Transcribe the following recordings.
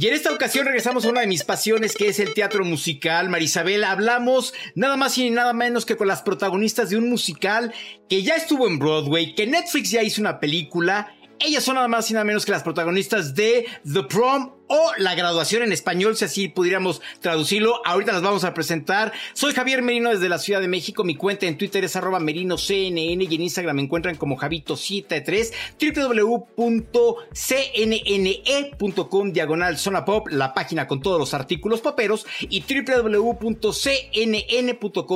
Y en esta ocasión regresamos a una de mis pasiones que es el teatro musical. Marisabel, hablamos nada más y nada menos que con las protagonistas de un musical que ya estuvo en Broadway, que Netflix ya hizo una película. Ellas son nada más y nada menos que las protagonistas de The Prom o la graduación en español, si así pudiéramos traducirlo. Ahorita las vamos a presentar. Soy Javier Merino desde la Ciudad de México. Mi cuenta en Twitter es arroba merinoCNN y en Instagram me encuentran como Javito73, www.cnne.com diagonal zona pop, la página con todos los artículos poperos y www.cnn.com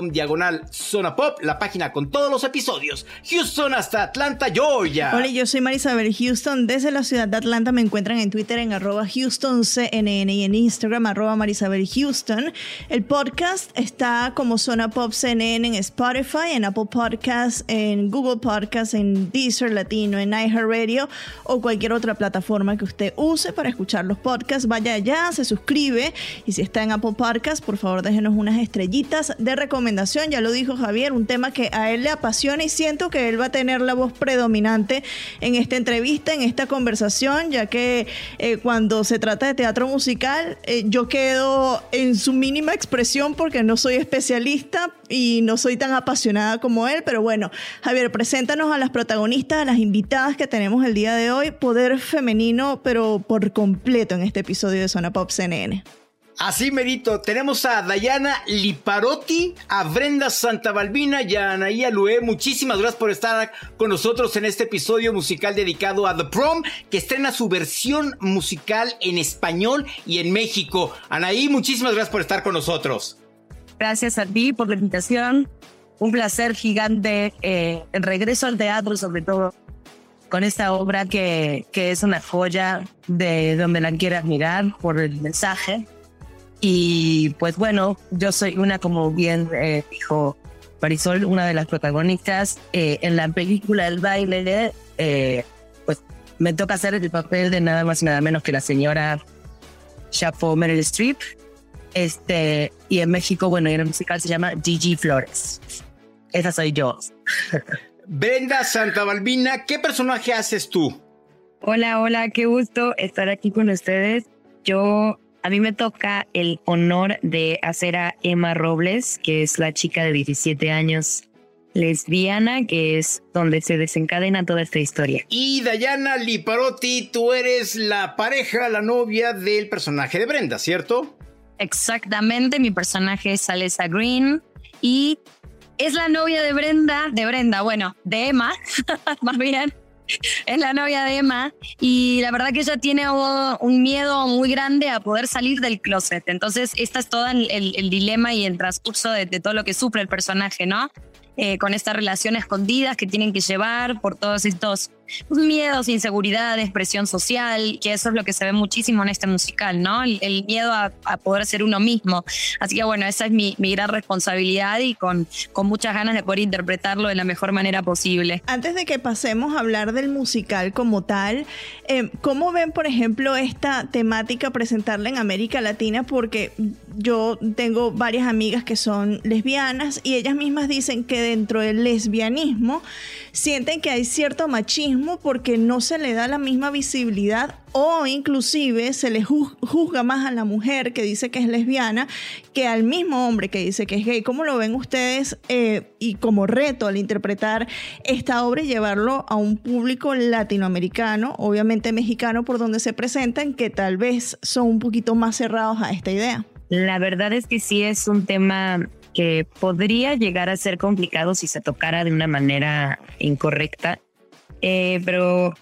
diagonal zona pop, la página con todos los episodios. Houston hasta Atlanta, Georgia. Hola, yo soy Marisabel Houston desde la ciudad de Atlanta. Me encuentran en Twitter en arroba Houston CNN y en Instagram arroba Marisabel Houston. El podcast está como Zona Pop CNN en Spotify, en Apple Podcasts, en Google Podcasts, en Deezer Latino, en iHeartRadio o cualquier otra plataforma que usted use para escuchar los podcasts. Vaya allá, se suscribe y si está en Apple Podcasts, por favor déjenos unas estrellitas de recomendación. Ya lo dijo Javier, un tema que a él le apasiona y siento que él va a tener la voz predominante en esta entrevista, en esta conversación, ya que eh, cuando se trata de teatro musical, eh, yo quedo en su mínima expresión porque no soy especialista y no soy tan apasionada como él, pero bueno, Javier, preséntanos a las protagonistas, a las invitadas que tenemos el día de hoy, poder femenino, pero por completo en este episodio de Zona Pop CNN. Así merito, tenemos a Dayana Liparotti, a Brenda Santabalbina y a Anaía Lué. Muchísimas gracias por estar con nosotros en este episodio musical dedicado a The Prom, que estrena su versión musical en español y en México. Anaí, muchísimas gracias por estar con nosotros. Gracias a ti por la invitación. Un placer gigante. Eh, regreso al teatro, sobre todo con esta obra que, que es una joya de donde la quieras mirar por el mensaje y pues bueno, yo soy una, como bien eh, dijo Marisol, una de las protagonistas. Eh, en la película El baile, eh, pues me toca hacer el papel de nada más y nada menos que la señora Chapo Meryl Streep. Este, y en México, bueno, y en el musical se llama Gigi Flores. Esa soy yo. Brenda Santabalbina, ¿qué personaje haces tú? Hola, hola, qué gusto estar aquí con ustedes. Yo a mí me toca el honor de hacer a Emma Robles, que es la chica de 17 años lesbiana, que es donde se desencadena toda esta historia. Y Dayana Liparotti, tú eres la pareja, la novia del personaje de Brenda, ¿cierto? Exactamente, mi personaje es Alessa Green y es la novia de Brenda, de Brenda, bueno, de Emma, más bien es la novia de Emma y la verdad que ella tiene un miedo muy grande a poder salir del closet. Entonces, esta es todo el, dilema y el transcurso de, todo lo que sufre el personaje, ¿no? Eh, con estas relaciones escondidas que tienen que llevar por todos estos miedos, inseguridades, presión social, que eso es lo que se ve muchísimo en este musical, ¿no? El, miedo a, poder ser uno mismo. Así que bueno, esa es mi, gran responsabilidad y con, con muchas ganas de poder interpretarlo de la mejor manera posible. Antes de que pasemos a hablar del musical como tal, eh, ¿cómo ven, por ejemplo, esta temática presentarla en América Latina? Porque yo tengo varias amigas que son lesbianas y ellas mismas dicen que dentro del lesbianismo sienten que hay cierto machismo porque no se le da la misma visibilidad o inclusive se le juzga más a la mujer que dice que es lesbiana que al mismo hombre que dice que es gay. ¿Cómo lo ven ustedes eh, y como reto al interpretar esta obra y llevarlo a un público latinoamericano, obviamente mexicano, por donde se presentan, que tal vez son un poquito más cerrados a esta idea? La verdad es que sí es un tema que podría llegar a ser complicado si se tocara de una manera incorrecta, eh, pero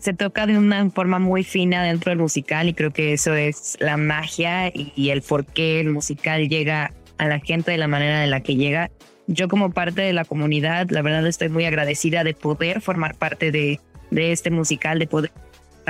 se toca de una forma muy fina dentro del musical y creo que eso es la magia y, el por qué el musical llega a la gente de la manera en la que llega. Yo como parte de la comunidad, la verdad estoy muy agradecida de poder formar parte de, de este musical, de poder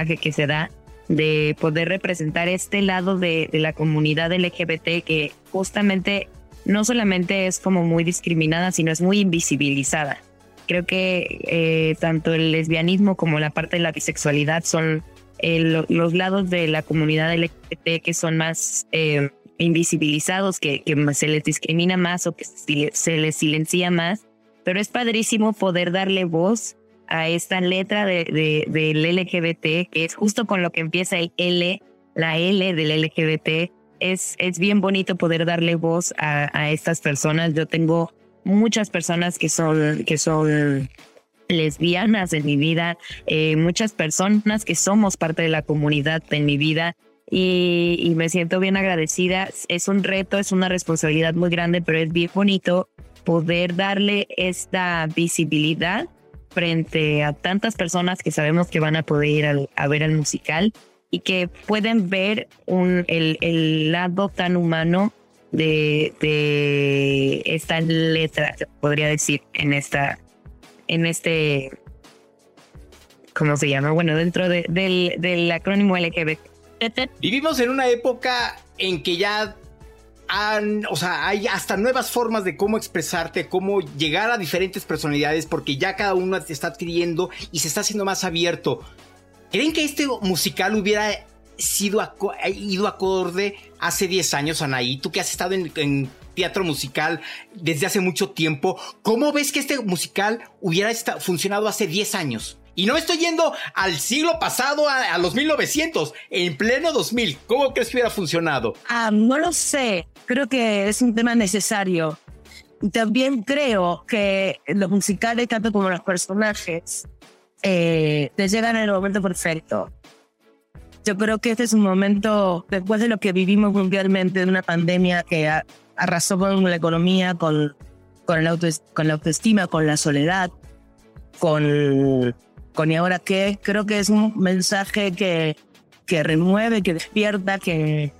que, que se da de poder representar este lado de, de la comunidad LGBT que justamente no solamente es como muy discriminada, sino es muy invisibilizada. Creo que eh, tanto el lesbianismo como la parte de la bisexualidad son eh, los lados de la comunidad LGBT que son más eh, invisibilizados, que, se les discrimina más o que se les silencia más. Pero es padrísimo poder darle voz a esta letra de, del LGBT, que es justo con lo que empieza el L, la L del LGBT. Es, es bien bonito poder darle voz a, a estas personas. Yo tengo muchas personas que son, que son lesbianas en mi vida, eh, muchas personas que somos parte de la comunidad en mi vida y, me siento bien agradecida. Es un reto, es una responsabilidad muy grande, pero es bien bonito poder darle esta visibilidad frente a tantas personas que sabemos que van a poder ir a ver el musical y que pueden ver un, el, el lado tan humano de, de esta letra, podría decir, en esta, en este, ¿cómo se llama? Bueno, dentro de, del, del acrónimo LGBT. Vivimos en una época en que ya han, o sea, hay hasta nuevas formas de cómo expresarte, cómo llegar a diferentes personalidades, porque ya cada uno te está adquiriendo y se está haciendo más abierto. ¿Creen que este musical hubiera sido ido acorde hace 10 años, Anaí? Tú que has estado en, teatro musical desde hace mucho tiempo, ¿cómo ves que este musical hubiera funcionado hace 10 años? Y no estoy yendo al siglo pasado, a, los 1900, en pleno 2000. ¿Cómo crees que hubiera funcionado? Ah, no lo sé. Creo que es un tema necesario. También creo que los musicales, tanto como los personajes, eh, te llegan en el momento perfecto. Yo creo que este es un momento, después de lo que vivimos mundialmente, de una pandemia que arrasó con la economía, con, con, el con la autoestima, con la soledad, con, con y ahora qué, creo que es un mensaje que, que remueve, que despierta, que,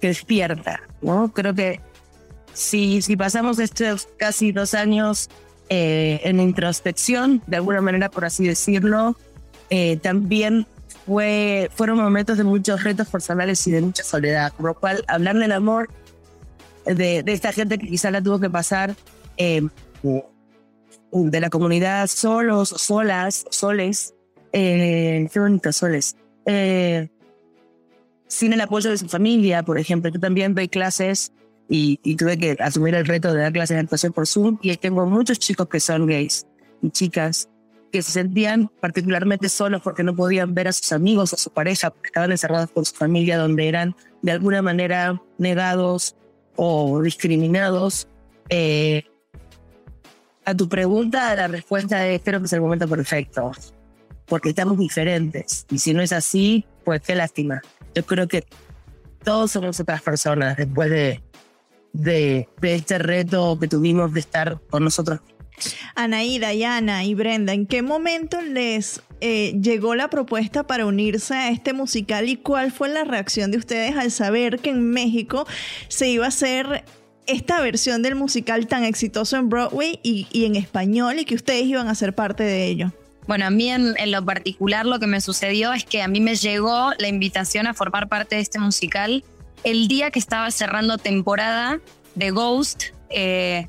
que despierta. ¿no? Creo que si, si pasamos estos casi dos años eh, en introspección, de alguna manera, por así decirlo, eh, también fue, fueron momentos de muchos retos personales y de mucha soledad, por lo cual hablar del amor de, de esta gente que quizá la tuvo que pasar eh, de la comunidad solos, solas, soles, eh, qué bonito, soles, eh, sin el apoyo de su familia, por ejemplo. Yo también doy clases y, y, tuve que asumir el reto de dar clases de actuación por Zoom y tengo muchos chicos que son gays y chicas que se sentían particularmente solos porque no podían ver a sus amigos, a su pareja, porque estaban encerrados con su familia, donde eran de alguna manera negados o discriminados. Eh, a tu pregunta, la respuesta es creo que es el momento perfecto, porque estamos diferentes. Y si no es así, pues qué lástima. Yo creo que todos somos otras personas después de, de, de este reto que tuvimos de estar con nosotros Anaí, Dayana y Brenda, ¿en qué momento les eh, llegó la propuesta para unirse a este musical y cuál fue la reacción de ustedes al saber que en México se iba a hacer esta versión del musical tan exitoso en Broadway y, en español y que ustedes iban a ser parte de ello? Bueno, a mí en, lo particular lo que me sucedió es que a mí me llegó la invitación a formar parte de este musical el día que estaba cerrando temporada de Ghost. Eh,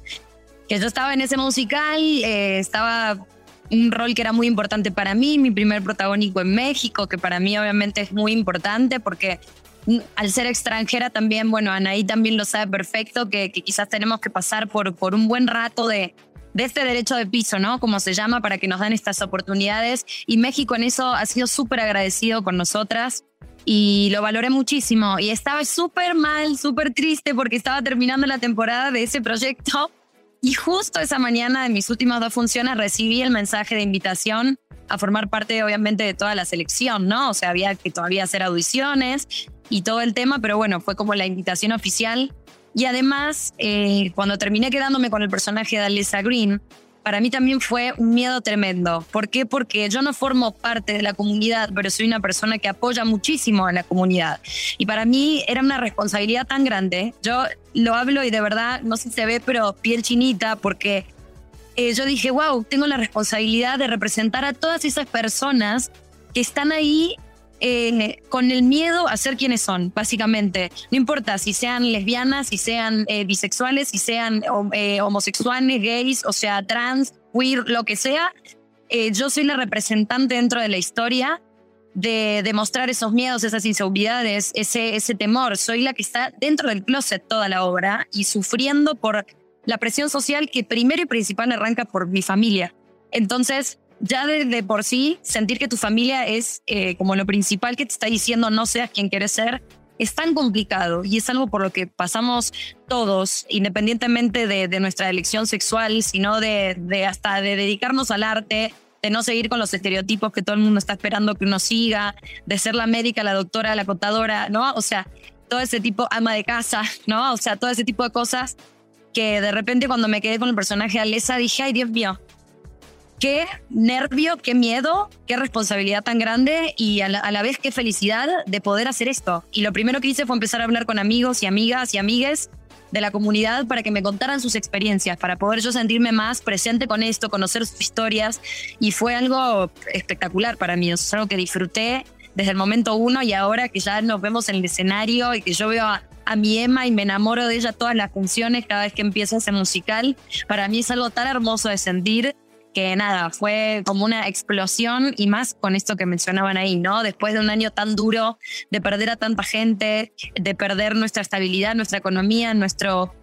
que yo estaba en ese musical, eh, estaba un rol que era muy importante para mí, mi primer protagónico en México, que para mí obviamente es muy importante porque mm, al ser extranjera también, bueno, Anaí también lo sabe perfecto, que, quizás tenemos que pasar por, por un buen rato de, de este derecho de piso, ¿no? Como se llama, para que nos den estas oportunidades. Y México en eso ha sido súper agradecido con nosotras y lo valoré muchísimo. Y estaba súper mal, súper triste porque estaba terminando la temporada de ese proyecto y justo esa mañana de mis últimas dos funciones recibí el mensaje de invitación a formar parte, obviamente, de toda la selección, ¿no? O sea, había que todavía hacer audiciones y todo el tema, pero bueno, fue como la invitación oficial. Y además, eh, cuando terminé quedándome con el personaje de Alyssa Green, para mí también fue un miedo tremendo. ¿Por qué? Porque yo no formo parte de la comunidad, pero soy una persona que apoya muchísimo a la comunidad. Y para mí era una responsabilidad tan grande. Yo lo hablo y de verdad, no sé si se ve, pero piel chinita, porque eh, yo dije, wow, tengo la responsabilidad de representar a todas esas personas que están ahí eh, con el miedo a ser quienes son, básicamente. No importa si sean lesbianas, si sean eh, bisexuales, si sean eh, homosexuales, gays, o sea, trans, queer, lo que sea. yo soy la representante dentro de la historia de demostrar esos miedos, esas inseguridades, ese, ese temor. Soy la que está dentro del closet toda la obra y sufriendo por la presión social que primero y principal arranca por mi familia. Entonces, ya de, por sí, sentir que tu familia es eh, como lo principal que te está diciendo no seas quien quieres ser, es tan complicado y es algo por lo que pasamos todos, independientemente de, nuestra elección sexual, sino de, de, hasta de dedicarnos al arte, de no seguir con los estereotipos que todo el mundo está esperando que uno siga, de ser la médica, la doctora, la contadora, ¿no? O sea, todo ese tipo, ama de casa, ¿no? O sea, todo ese tipo de cosas que de repente cuando me quedé con el personaje de Alesa dije, ay Dios mío, qué nervio, qué miedo, qué responsabilidad tan grande y a la, vez qué felicidad de poder hacer esto. Y lo primero que hice fue empezar a hablar con amigos y amigas y amigues de la comunidad para que me contaran sus experiencias, para poder yo sentirme más presente con esto, conocer sus historias y fue algo espectacular para mí, es algo que disfruté desde el momento uno y ahora que ya nos vemos en el escenario y que yo veo a, a mi Emma y me enamoro de ella todas las funciones cada vez que empieza ese musical, para mí es algo tan hermoso de sentir que nada, fue como una explosión y más con esto que mencionaban ahí, ¿no? Después de un año tan duro, de perder a tanta gente, de perder nuestra estabilidad, nuestra economía, nuestro,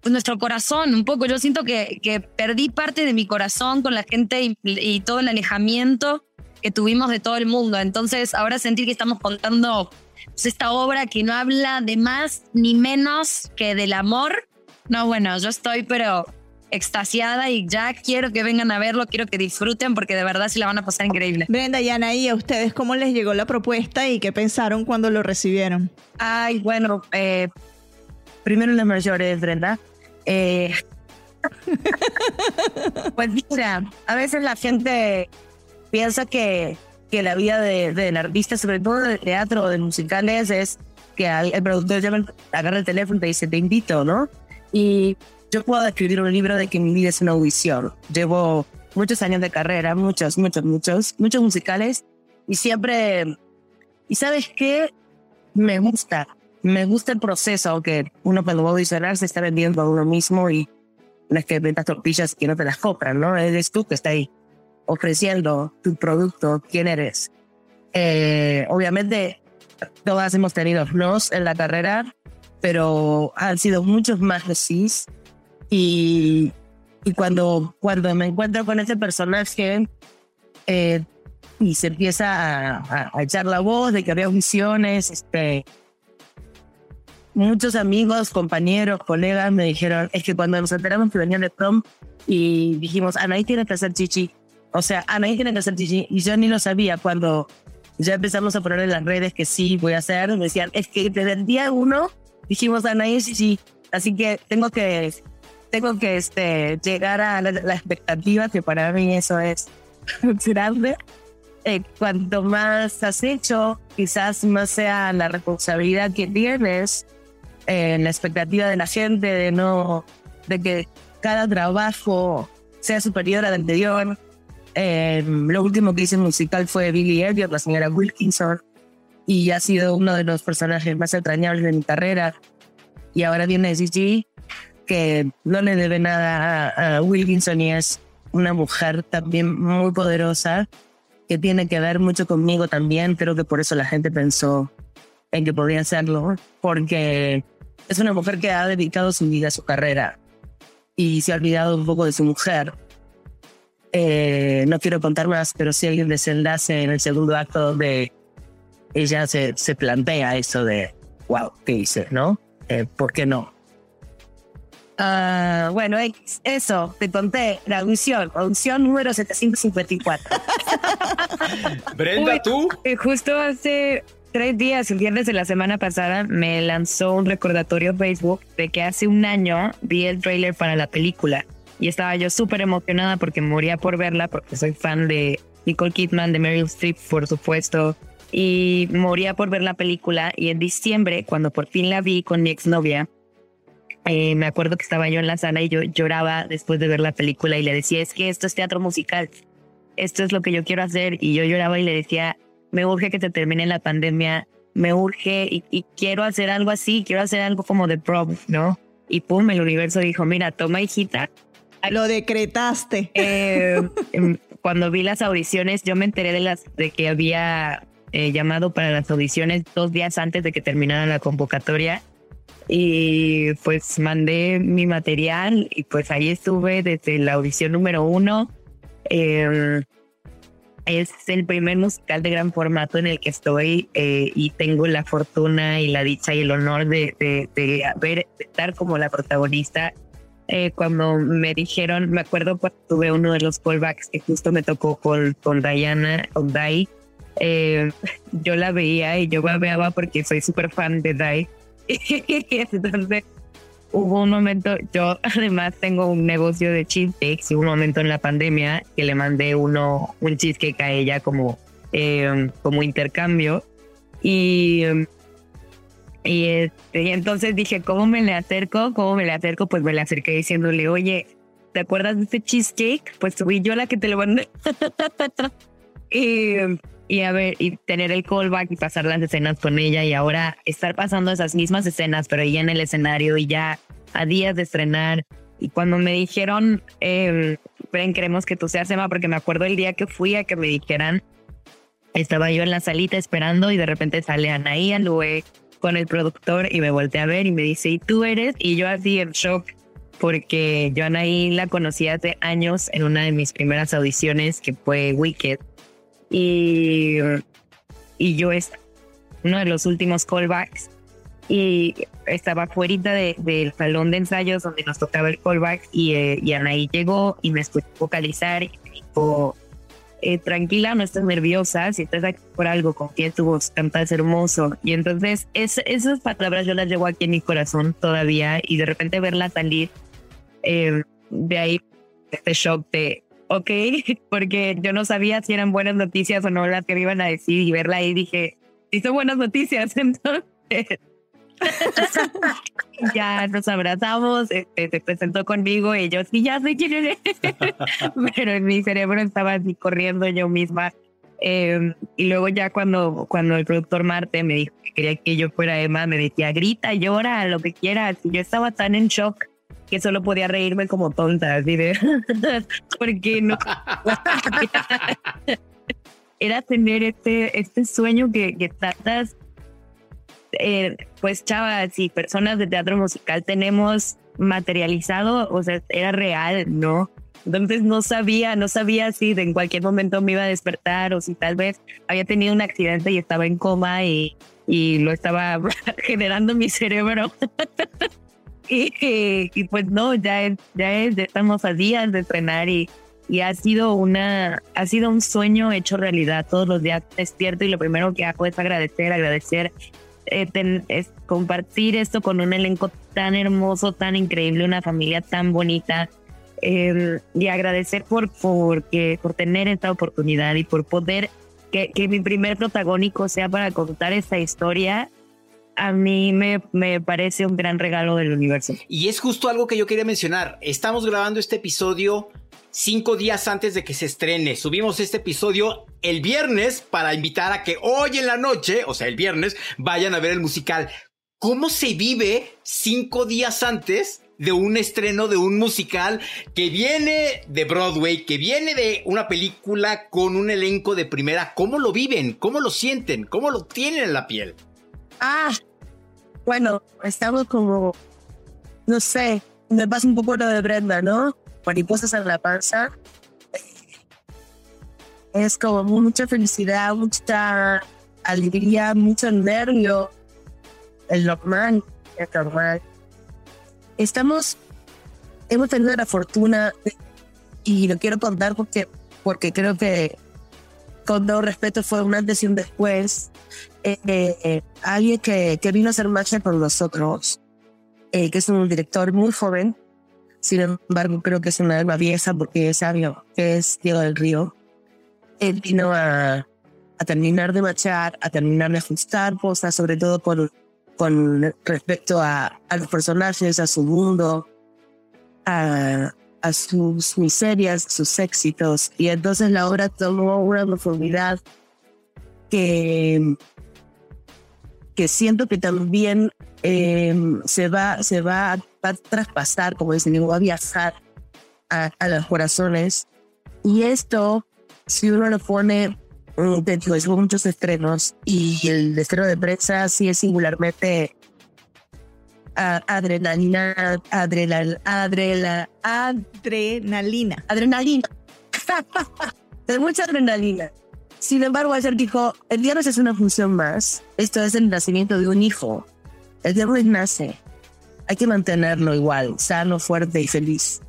pues, nuestro corazón, un poco. Yo siento que, que perdí parte de mi corazón con la gente y, todo el alejamiento que tuvimos de todo el mundo. Entonces, ahora sentir que estamos contando pues, esta obra que no habla de más ni menos que del amor. No, bueno, yo estoy, pero extasiada y ya quiero que vengan a verlo, quiero que disfruten porque de verdad sí la van a pasar increíble. Brenda y ¿y a ustedes cómo les llegó la propuesta y qué pensaron cuando lo recibieron? Ay, bueno, eh, primero las mayores, Brenda. Eh, pues mira, a veces la gente piensa que, que la vida del de, artista, sobre todo de teatro o de musicales, es que el productor llama, agarra el teléfono y te dice, te invito, ¿no? Y yo puedo escribir un libro de que mi vida es una audición. Llevo muchos años de carrera, muchos, muchos, muchos, muchos musicales y siempre, y sabes qué, me gusta, me gusta el proceso que uno cuando va a audicionar se está vendiendo a uno mismo y es que vendas tortillas que no te las compran, ¿no? Eres tú que está ahí ofreciendo tu producto, quién eres. Eh, obviamente, todas hemos tenido nos en la carrera, pero han sido muchos más sí y, y cuando, cuando me encuentro con ese personaje eh, y se empieza a, echar la voz de que había visiones, este, muchos amigos, compañeros, colegas me dijeron, es que cuando nos enteramos que venían de prom y dijimos, Anaí tiene que hacer chichi. O sea, Anaí tiene que hacer chichi. Y yo ni lo sabía cuando ya empezamos a poner en las redes que sí voy a hacer. Me decían, es que desde el día uno dijimos Anaí chichi. Así que tengo que tengo que este, llegar a la, expectativa, que para mí eso es grande. Eh, cuanto más has hecho, quizás más sea la responsabilidad que tienes, en la expectativa de la gente de no, de que cada trabajo sea superior al anterior. Eh, lo último que hice musical fue Billy Elliot, la señora Wilkinson, y ha sido uno de los personajes más entrañables de mi carrera. Y ahora viene Gigi que no le debe nada a, Wilkinson y es una mujer también muy poderosa que tiene que ver mucho conmigo también. Creo que por eso la gente pensó en que podía hacerlo, porque es una mujer que ha dedicado su vida a su carrera y se ha olvidado un poco de su mujer. Eh, no quiero contar más, pero sí un desenlace en el segundo acto donde ella se, se plantea eso de, wow, ¿qué hice? ¿No? Eh, ¿Por qué no? Uh, bueno, eso, te conté, la audición, audición número 754. Brenda, ¿tú? Eh, justo hace tres días, el viernes de la semana pasada, me lanzó un recordatorio Facebook de que hace un año vi el trailer para la película y estaba yo súper emocionada porque moría por verla, porque soy fan de Nicole Kidman, de Meryl Streep, por supuesto, y moría por ver la película y en diciembre, cuando por fin la vi con mi exnovia, eh, me acuerdo que estaba yo en la sala y yo lloraba después de ver la película y le decía, es que esto es teatro musical, esto es lo que yo quiero hacer. Y yo lloraba y le decía, me urge que se termine la pandemia, me urge y, y quiero hacer algo así, quiero hacer algo como de prom, ¿no? Y pum, el universo dijo, mira, toma hijita. Lo decretaste. Eh, em, cuando vi las audiciones, yo me enteré de las de que había eh, llamado para las audiciones dos días antes de que terminara la convocatoria y pues mandé mi material y pues ahí estuve desde la audición número uno. Eh, es el primer musical de gran formato en el que estoy eh, y tengo la fortuna y la dicha y el honor de, de estar como la protagonista. Eh, cuando me dijeron, me acuerdo cuando tuve uno de los callbacks que justo me tocó con, con Diana, con Dai, eh, yo la veía y yo babeaba porque soy súper fan de Dai. Entonces hubo un momento, yo además tengo un negocio de cheesecakes y un momento en la pandemia que le mandé uno, un cheesecake a ella como, eh, como intercambio. Y, y, este, y entonces dije, ¿cómo me le acerco? ¿Cómo me le acerco? Pues me le acerqué diciéndole, oye, ¿te acuerdas de este cheesecake? Pues fui yo la que te lo mandé. y, y a ver, y tener el callback y pasar las escenas con ella y ahora estar pasando esas mismas escenas, pero ella en el escenario y ya a días de estrenar. Y cuando me dijeron, eh, ven, queremos que tú seas Emma, porque me acuerdo el día que fui a que me dijeran, estaba yo en la salita esperando y de repente sale Anaí Alue con el productor y me volteé a ver y me dice, ¿y tú eres? Y yo así en shock, porque yo Anaí la conocí hace años en una de mis primeras audiciones que fue Wicked y, y yo es uno de los últimos callbacks y estaba fuera de, del salón de ensayos donde nos tocaba el callback y, eh, y Anaí llegó y me escuchó vocalizar y me dijo, eh, tranquila, no estás nerviosa, si estás aquí por algo, confía en tu voz, cantas hermoso. Y entonces es, esas palabras yo las llevo aquí en mi corazón todavía y de repente verla salir eh, de ahí, este shock de, ok, porque yo no sabía si eran buenas noticias o no las que me iban a decir y verla ahí dije, si son buenas noticias, entonces ya nos abrazamos, este, se presentó conmigo y yo sí, ya sé quién eres, pero en mi cerebro estaba así corriendo yo misma. Eh, y luego ya cuando, cuando el productor Marte me dijo que quería que yo fuera Emma, me decía, grita, llora, lo que quieras. Y yo estaba tan en shock que solo podía reírme como tonta, así de, porque no. Era tener este, este sueño que, que tantas, eh, pues chavas y personas de teatro musical tenemos materializado, o sea, era real, ¿no? Entonces no sabía, no sabía si en cualquier momento me iba a despertar o si tal vez había tenido un accidente y estaba en coma y, y lo estaba generando mi cerebro. Y, y, pues no, ya es, ya es, ya estamos a días de entrenar y, y ha sido una, ha sido un sueño hecho realidad. Todos los días despierto y lo primero que hago es agradecer, agradecer, eh, ten, es compartir esto con un elenco tan hermoso, tan increíble, una familia tan bonita. Eh, y agradecer por, por, que, por tener esta oportunidad y por poder que, que mi primer protagónico sea para contar esta historia a mí me, me, parece un gran regalo del universo. Y es justo algo que yo quería mencionar. Estamos grabando este episodio cinco días antes de que se estrene. Subimos este episodio el viernes para invitar a que hoy en la noche, o sea, el viernes, vayan a ver el musical. ¿Cómo se vive cinco días antes de un estreno de un musical que viene de Broadway, que viene de una película con un elenco de primera? ¿Cómo lo viven? ¿Cómo lo sienten? ¿Cómo lo tienen en la piel? Ah, bueno, estamos como, no sé, me pasa un poco lo de Brenda, ¿no? Mariposas en la panza. Es como mucha felicidad, mucha alegría, mucho nervio. El normal, el normal. Estamos, hemos tenido la fortuna, y lo quiero contar porque, porque creo que con todo respeto fue un antes y un después. Eh, eh, alguien que, que, vino a hacer marcha con nosotros, eh, que es un director muy joven, sin embargo creo que es una alma vieja porque es sabio, que es Diego del Río. Él vino a, a terminar de marchar, a terminar de ajustar cosas, sobre todo con, con respecto a, a los personajes, a su mundo, a, a sus miserias, sus éxitos. Y entonces la obra tomó una profundidad que, que siento que también eh, se, va, se va, a, traspasar, como dicen, va a viajar a, a los corazones. Y esto, si uno lo pone dentro de muchos estrenos y el estreno de prensa sí es singularmente adrenalina, adrenalina, adrenalina, adrenalina. Adrenalina. de mucha adrenalina. Sin embargo, ayer dijo, el viernes es una función más. Esto es el nacimiento de un hijo. El viernes nace. Hay que mantenerlo igual, sano, fuerte y feliz.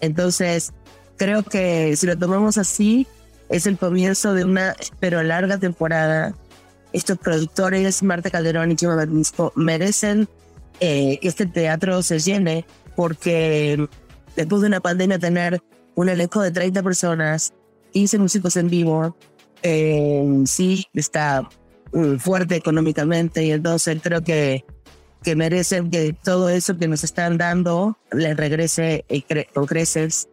Entonces, creo que si lo tomamos así, es el comienzo de una, pero larga temporada. Estos productores, Marta Calderón y Chima Bernisco, merecen eh, este teatro se llene porque después de una pandemia tener un elenco de 30 personas, 15 músicos en vivo, eh, sí está mm, fuerte económicamente y entonces creo que, que merecen que todo eso que nos están dando les regrese y con creces.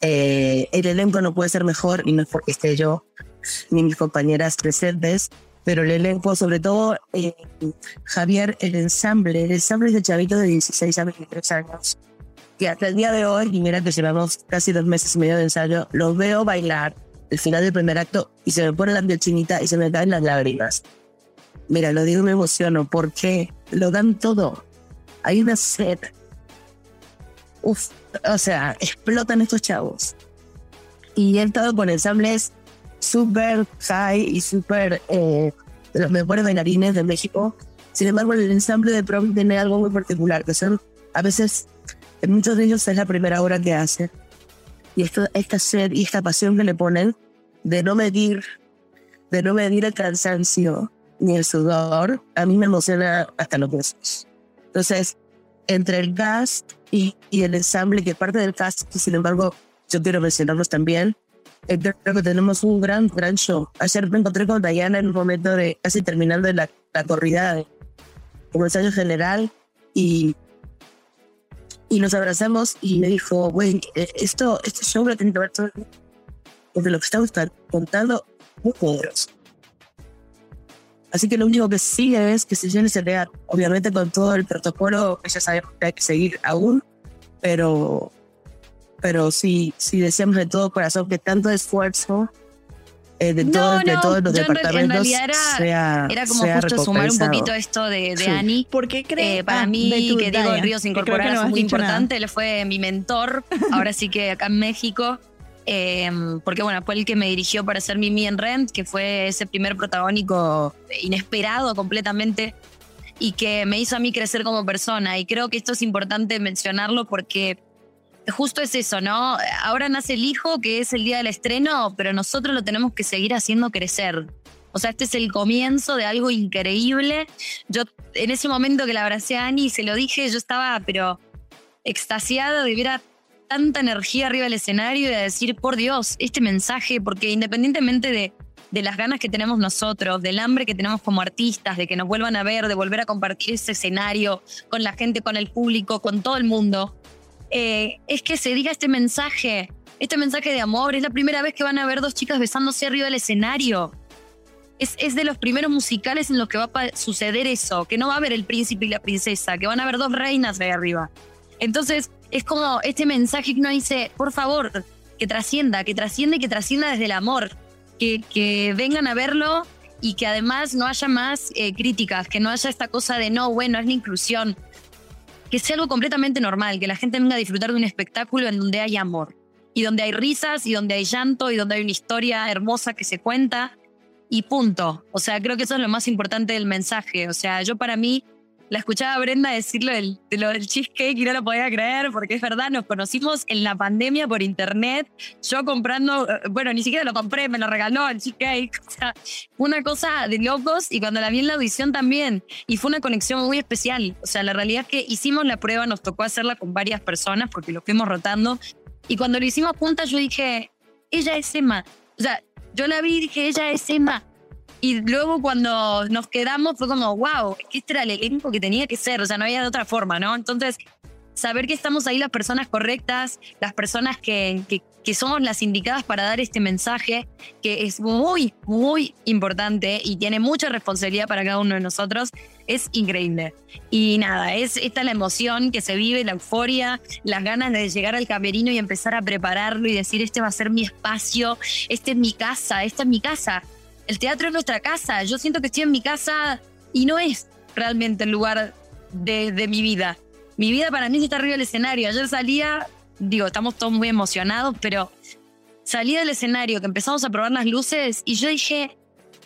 Eh, el elenco no puede ser mejor y no es porque esté yo ni mis compañeras presentes, pero el elenco, sobre todo eh, Javier, el ensamble, el ensamble es de chavito de 16 a 23 años, que hasta el día de hoy, y mira que llevamos casi dos meses y medio de ensayo, los veo bailar el final del primer acto y se me pone la piel chinita y se me caen las lágrimas. Mira, lo digo me emociono porque lo dan todo. Hay una sed. Uf, o sea, explotan estos chavos. Y he estado con ensambles súper high y súper eh, de los mejores bailarines de México. Sin embargo, el ensamble de prom tiene algo muy particular, que son a veces, en muchos de ellos es la primera hora que hacen. Y esto, esta sed y esta pasión que le ponen de no medir, de no medir el cansancio ni el sudor, a mí me emociona hasta los huesos. Entonces, entre el cast y, y el ensamble, que parte del cast, sin embargo, yo quiero mencionarlos también, creo que tenemos un gran, gran show. Ayer me encontré con Diana en un momento de casi terminando la, la corrida de, como ensayo general y, y nos abrazamos y me dijo, güey, eh, esto, este show lo tiene que ver todo porque lo que estamos contando muy poderoso. Así que lo único que sigue es que se llene ese real, obviamente con todo el protocolo que ya sabemos que hay que seguir aún, pero pero sí, sí deseamos de todo corazón que tanto esfuerzo eh, de, todos, de todos los departamentos en era, era como justo sumar un poquito esto de, de Ani. ¿Por qué crees? Eh, para ah, mí, que Diego Ríos Incorporar es muy importante, él fue mi mentor, ahora sí que acá en México. Em, porque bueno, fue el que me dirigió para hacer Mimi en Rent, que fue ese primer protagónico inesperado completamente y que me hizo a mí crecer como persona. Y creo que esto es importante mencionarlo porque justo es eso, ¿no? Ahora nace el hijo, que es el día del estreno, pero nosotros lo tenemos que seguir haciendo crecer. O sea, este es el comienzo de algo increíble. Yo, en ese momento que la abracé a Ani y se lo dije, yo estaba, pero extasiada de ver a tanta energía arriba del escenario y de decir, por Dios, este mensaje, porque independientemente de, de las ganas que tenemos nosotros, del hambre que tenemos como artistas, de que nos vuelvan a ver, de volver a compartir ese escenario con la gente, con el público, con todo el mundo, eh, es que se diga este mensaje, este mensaje de amor. Es la primera vez que van a ver dos chicas besándose arriba del escenario. Es, es, de los primeros musicales en los que va a suceder eso, que no va a haber el príncipe y la princesa, que van a haber dos reinas de arriba. Entonces, es como este mensaje que uno dice, por favor, que trascienda, que trascienda y que trascienda desde el amor, que, que vengan a verlo y que además no haya más eh, críticas, que no haya esta cosa de no, bueno, es la inclusión que sea algo completamente normal, que la gente venga a disfrutar de un espectáculo en donde hay amor, y donde hay risas, y donde hay llanto, y donde hay una historia hermosa que se cuenta, y punto. O sea, creo que eso es lo más importante del mensaje. O sea, yo para mí la escuchaba a Brenda decirlo del, de lo del cheesecake y no lo podía creer porque es verdad, nos conocimos en la pandemia por internet, yo comprando, eh, bueno, ni siquiera lo compré, me lo regaló el cheesecake, o sea, una cosa de locos y cuando la vi en la audición también, y fue una conexión muy especial, o sea, la realidad es que hicimos la prueba, nos tocó hacerla con varias personas porque lo fuimos rotando, y cuando lo hicimos juntas yo dije, ella es Emma, o sea, yo la vi y dije, ella es Emma, y luego cuando nos quedamos fue como, wow, este era el elenco que tenía que ser, o sea, no había de otra forma, ¿no? Entonces, saber que estamos ahí las personas correctas, las personas que, que, que somos las indicadas para dar este mensaje que es muy, muy importante y tiene mucha responsabilidad para cada uno de nosotros. Es increíble. Y nada, es esta la emoción que se vive, la euforia, las ganas de llegar al camerino y empezar a prepararlo y decir, este va a ser mi espacio, este es mi casa, esta es mi casa. El teatro es nuestra casa. Yo siento que estoy en mi casa y no es realmente el lugar de, mi vida. Mi vida para mí está arriba del escenario. Ayer salía digo, estamos todos muy emocionados, pero salí del escenario, que empezamos a probar las luces y yo dije,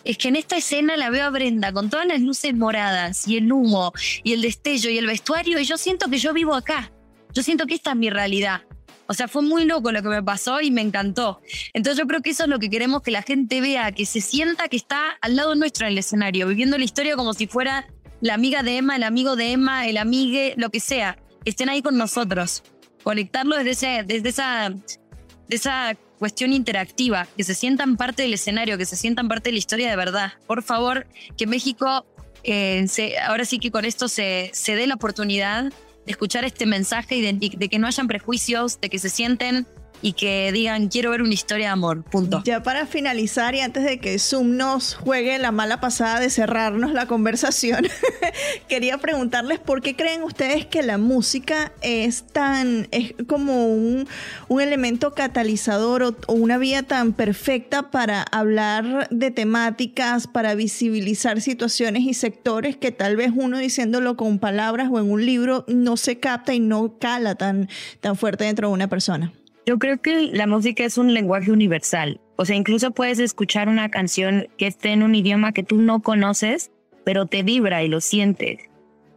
es que en esta escena la veo a Brenda con todas las luces moradas y el humo y el destello y el vestuario y yo siento que yo vivo acá. Yo siento que esta es mi realidad. O sea, fue muy loco lo que me pasó y me encantó. Entonces yo creo que eso es lo que queremos que la gente vea, que se sienta que está al lado nuestro en el escenario, viviendo la historia como si fuera la amiga de Emma, el amigo de Emma, el amigue, lo que sea. estén ahí con nosotros conectarlo desde, ese, desde esa, de esa cuestión interactiva, que se sientan parte del escenario, que se sientan parte de la historia de verdad. Por favor, que México, eh, ahora sí que con esto se, se dé la oportunidad de escuchar este mensaje y de, que no hayan prejuicios, de que se sienten y que digan quiero ver una historia de amor, punto. Ya para finalizar y antes de que Zoom nos juegue la mala pasada de cerrarnos la conversación, quería preguntarles por qué creen ustedes que la música es tan, es como un, un elemento catalizador o, una vía tan perfecta para hablar de temáticas, para visibilizar situaciones y sectores que tal vez uno diciéndolo con palabras o en un libro no se capta y no cala tan, tan fuerte dentro de una persona. Yo creo que la música es un lenguaje universal. O sea, incluso puedes escuchar una canción que esté en un idioma que tú no conoces, pero te vibra y lo sientes.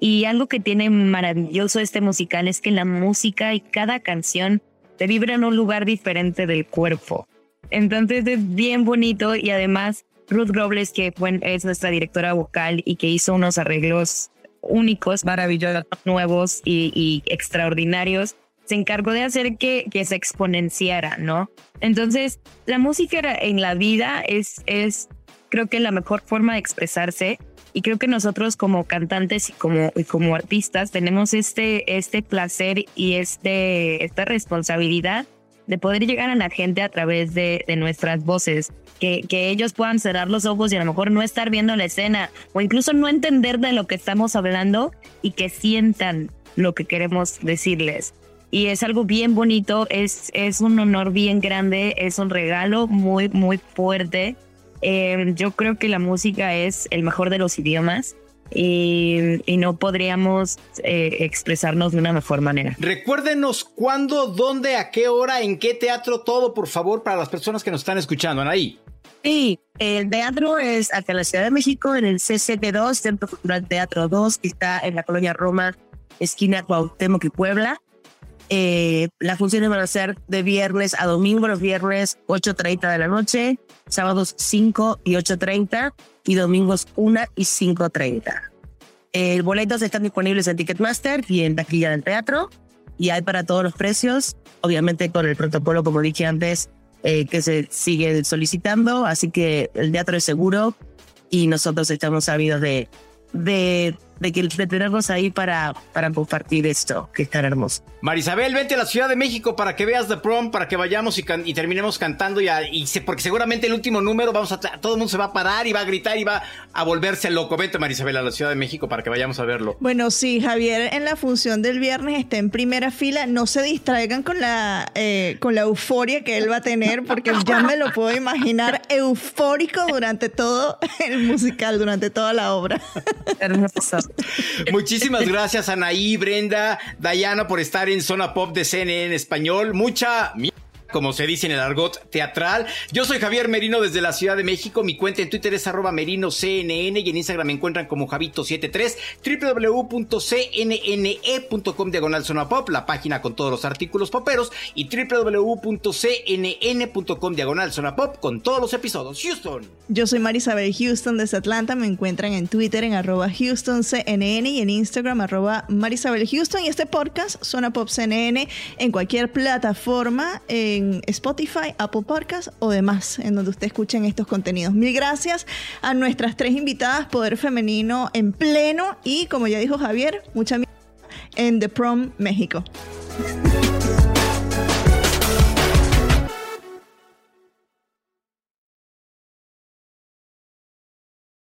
Y algo que tiene maravilloso este musical es que la música y cada canción te vibra en un lugar diferente del cuerpo. Entonces es bien bonito y además Ruth Robles, que es nuestra directora vocal y que hizo unos arreglos únicos, maravillosos, nuevos y, extraordinarios, se encargó de hacer que, que se exponenciara, ¿no? Entonces, la música en la vida es, es, creo que la mejor forma de expresarse y creo que nosotros como cantantes y como, y como artistas tenemos este, este placer y este, esta responsabilidad de poder llegar a la gente a través de, de nuestras voces, que, que, ellos puedan cerrar los ojos y a lo mejor no estar viendo la escena o incluso no entender de lo que estamos hablando y que sientan lo que queremos decirles y es algo bien bonito, es, es un honor bien grande, es un regalo muy, muy fuerte. Em, yo creo que la música es el mejor de los idiomas. Y, y, no podríamos eh, expresarnos de una mejor manera. Recuérdenos cuándo, dónde, a qué hora, en qué teatro, todo, por favor, para las personas que nos están escuchando. Anaí. Sí, el teatro es acá en la Ciudad de México, en el CCT2, Centro Cultural Teatro 2, que está en la colonia Roma, esquina Cuauhtémoc y Puebla. Eh, las funciones van a ser de viernes a domingo, los viernes 8.30 de la noche, sábados 5 y 8.30 y domingos 1 y 5.30. El boletos están disponibles en Ticketmaster y en taquilla del teatro y hay para todos los precios, obviamente con el protocolo, como dije antes, eh, que se sigue solicitando, así que el teatro es seguro y nosotros estamos sabidos de, de de que de tenernos ahí para, para compartir esto, que es tan hermoso. Marisabel, vente a la Ciudad de México para que veas The Prom, para que vayamos y, y terminemos cantando y, y porque seguramente el último número vamos a todo el mundo se va a parar y va a gritar y va a volverse loco. Vente Marisabel a la Ciudad de México para que vayamos a verlo. Bueno, sí, Javier en la función del viernes está en primera fila. No se distraigan con la eh, con la euforia que él va a tener porque ya me lo puedo imaginar eufórico durante todo el musical, durante toda la obra. Muchísimas gracias, Anaí, Brenda, Dayana, por estar en Zona Pop de CNN en español. Mucha como se dice en el argot teatral. Yo soy Javier Merino desde la Ciudad de México. Mi cuenta en Twitter es arroba merinoCNN y en Instagram me encuentran como Javito73, www.cnne.com diagonal zona pop, la página con todos los artículos poperos y www.cnn.com diagonal zona pop con todos los episodios. Houston. Yo soy Marisabel Houston desde Atlanta. Me encuentran en Twitter en arroba HoustonCNN y en Instagram arroba Marisabel Houston. Y este podcast, Zona Pop CNN, en cualquier plataforma. Eh, Spotify, Apple Podcasts o demás, en donde usted escuchen estos contenidos. Mil gracias a nuestras tres invitadas, Poder Femenino en pleno y, como ya dijo Javier, mucha en The Prom México.